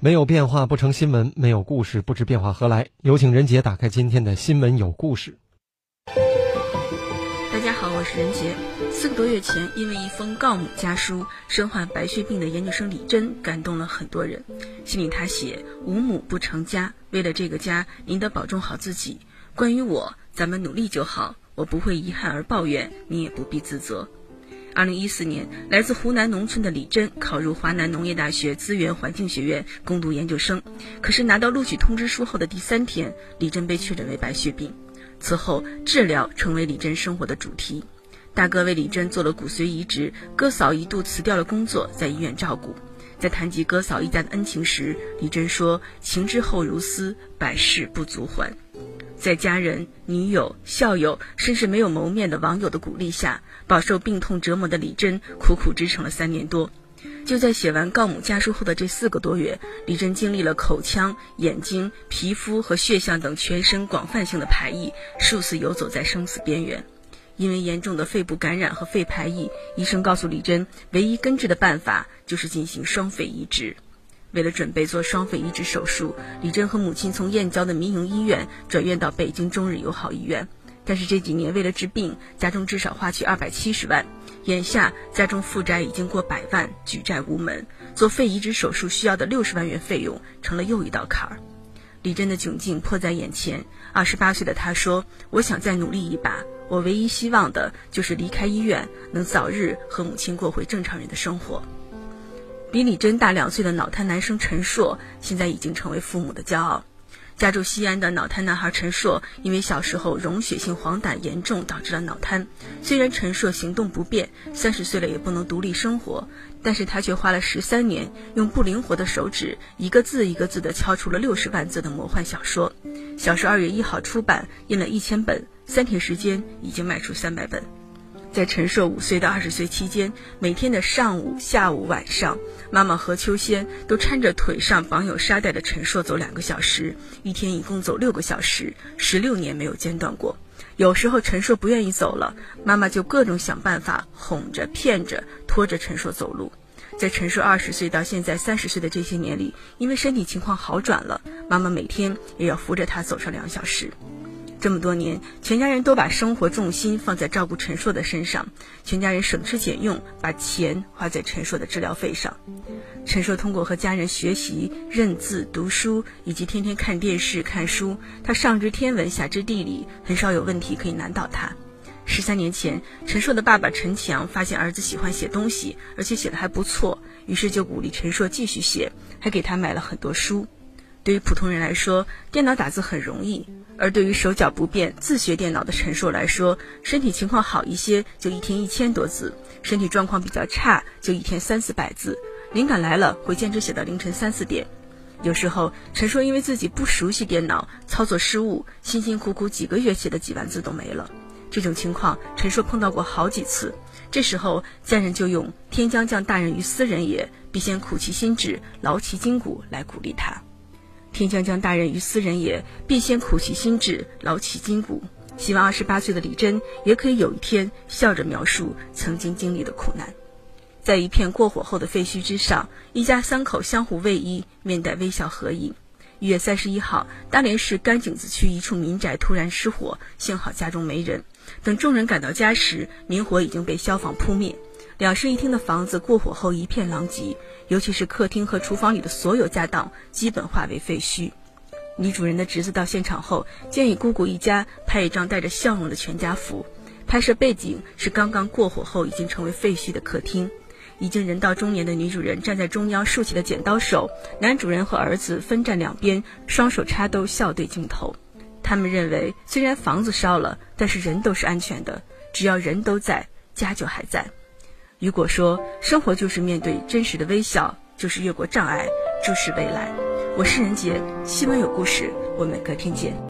没有变化不成新闻，没有故事不知变化何来。有请任杰打开今天的新闻有故事。大家好，我是任杰。四个多月前，因为一封告母家书，身患白血病的研究生李珍感动了很多人。信里他写：“无母不成家，为了这个家，您得保重好自己。关于我，咱们努力就好，我不会遗憾而抱怨，你也不必自责。”二零一四年，来自湖南农村的李珍考入华南农业大学资源环境学院攻读研究生。可是拿到录取通知书后的第三天，李珍被确诊为白血病。此后，治疗成为李珍生活的主题。大哥为李珍做了骨髓移植，哥嫂一度辞掉了工作，在医院照顾。在谈及哥嫂一家的恩情时，李珍说：“情之厚如斯，百世不足还。”在家人、女友、校友，甚至没有谋面的网友的鼓励下，饱受病痛折磨的李珍苦苦支撑了三年多。就在写完告母家书后的这四个多月，李珍经历了口腔、眼睛、皮肤和血象等全身广泛性的排异，数次游走在生死边缘。因为严重的肺部感染和肺排异，医生告诉李珍，唯一根治的办法就是进行双肺移植。为了准备做双肺移植手术，李珍和母亲从燕郊的民营医院转院到北京中日友好医院。但是这几年为了治病，家中至少花去二百七十万。眼下家中负债已经过百万，举债无门，做肺移植手术需要的六十万元费用成了又一道坎儿。李珍的窘境迫在眼前，二十八岁的她说：“我想再努力一把，我唯一希望的就是离开医院，能早日和母亲过回正常人的生活。”比李珍大两岁的脑瘫男生陈硕，现在已经成为父母的骄傲。家住西安的脑瘫男孩陈硕，因为小时候溶血性黄疸严重，导致了脑瘫。虽然陈硕行动不便，三十岁了也不能独立生活，但是他却花了十三年，用不灵活的手指，一个字一个字地敲出了六十万字的魔幻小说。小说二月一号出版，印了一千本，三天时间已经卖出三百本。在陈硕五岁到二十岁期间，每天的上午、下午、晚上，妈妈何秋仙都搀着腿上绑有沙袋的陈硕走两个小时，一天一共走六个小时，十六年没有间断过。有时候陈硕不愿意走了，妈妈就各种想办法哄着、骗着、拖着陈硕走路。在陈硕二十岁到现在三十岁的这些年里，因为身体情况好转了，妈妈每天也要扶着他走上两小时。这么多年，全家人都把生活重心放在照顾陈硕的身上，全家人省吃俭用，把钱花在陈硕的治疗费上。陈硕通过和家人学习、认字、读书，以及天天看电视、看书，他上知天文，下知地理，很少有问题可以难倒他。十三年前，陈硕的爸爸陈强发现儿子喜欢写东西，而且写的还不错，于是就鼓励陈硕继续写，还给他买了很多书。对于普通人来说，电脑打字很容易；而对于手脚不便、自学电脑的陈硕来说，身体情况好一些就一天一千多字，身体状况比较差就一天三四百字。灵感来了会坚持写到凌晨三四点。有时候，陈硕因为自己不熟悉电脑，操作失误，辛辛苦苦几个月写的几万字都没了。这种情况，陈硕碰到过好几次。这时候，家人就用“天将降大任于斯人也，必先苦其心志，劳其筋骨”来鼓励他。天将降大任于斯人也，必先苦其心志，劳其筋骨。希望二十八岁的李珍也可以有一天笑着描述曾经经历的苦难。在一片过火后的废墟之上，一家三口相互偎依，面带微笑合影。一月三十一号，大连市甘井子区一处民宅突然失火，幸好家中没人。等众人赶到家时，明火已经被消防扑灭。两室一厅的房子过火后一片狼藉，尤其是客厅和厨房里的所有家当基本化为废墟。女主人的侄子到现场后，建议姑姑一家拍一张带着笑容的全家福。拍摄背景是刚刚过火后已经成为废墟的客厅，已经人到中年的女主人站在中央竖起了剪刀手，男主人和儿子分站两边，双手插兜笑对镜头。他们认为，虽然房子烧了，但是人都是安全的，只要人都在，家就还在。雨果说：“生活就是面对真实的微笑，就是越过障碍，注视未来。”我是任杰，新闻有故事，我们隔天见。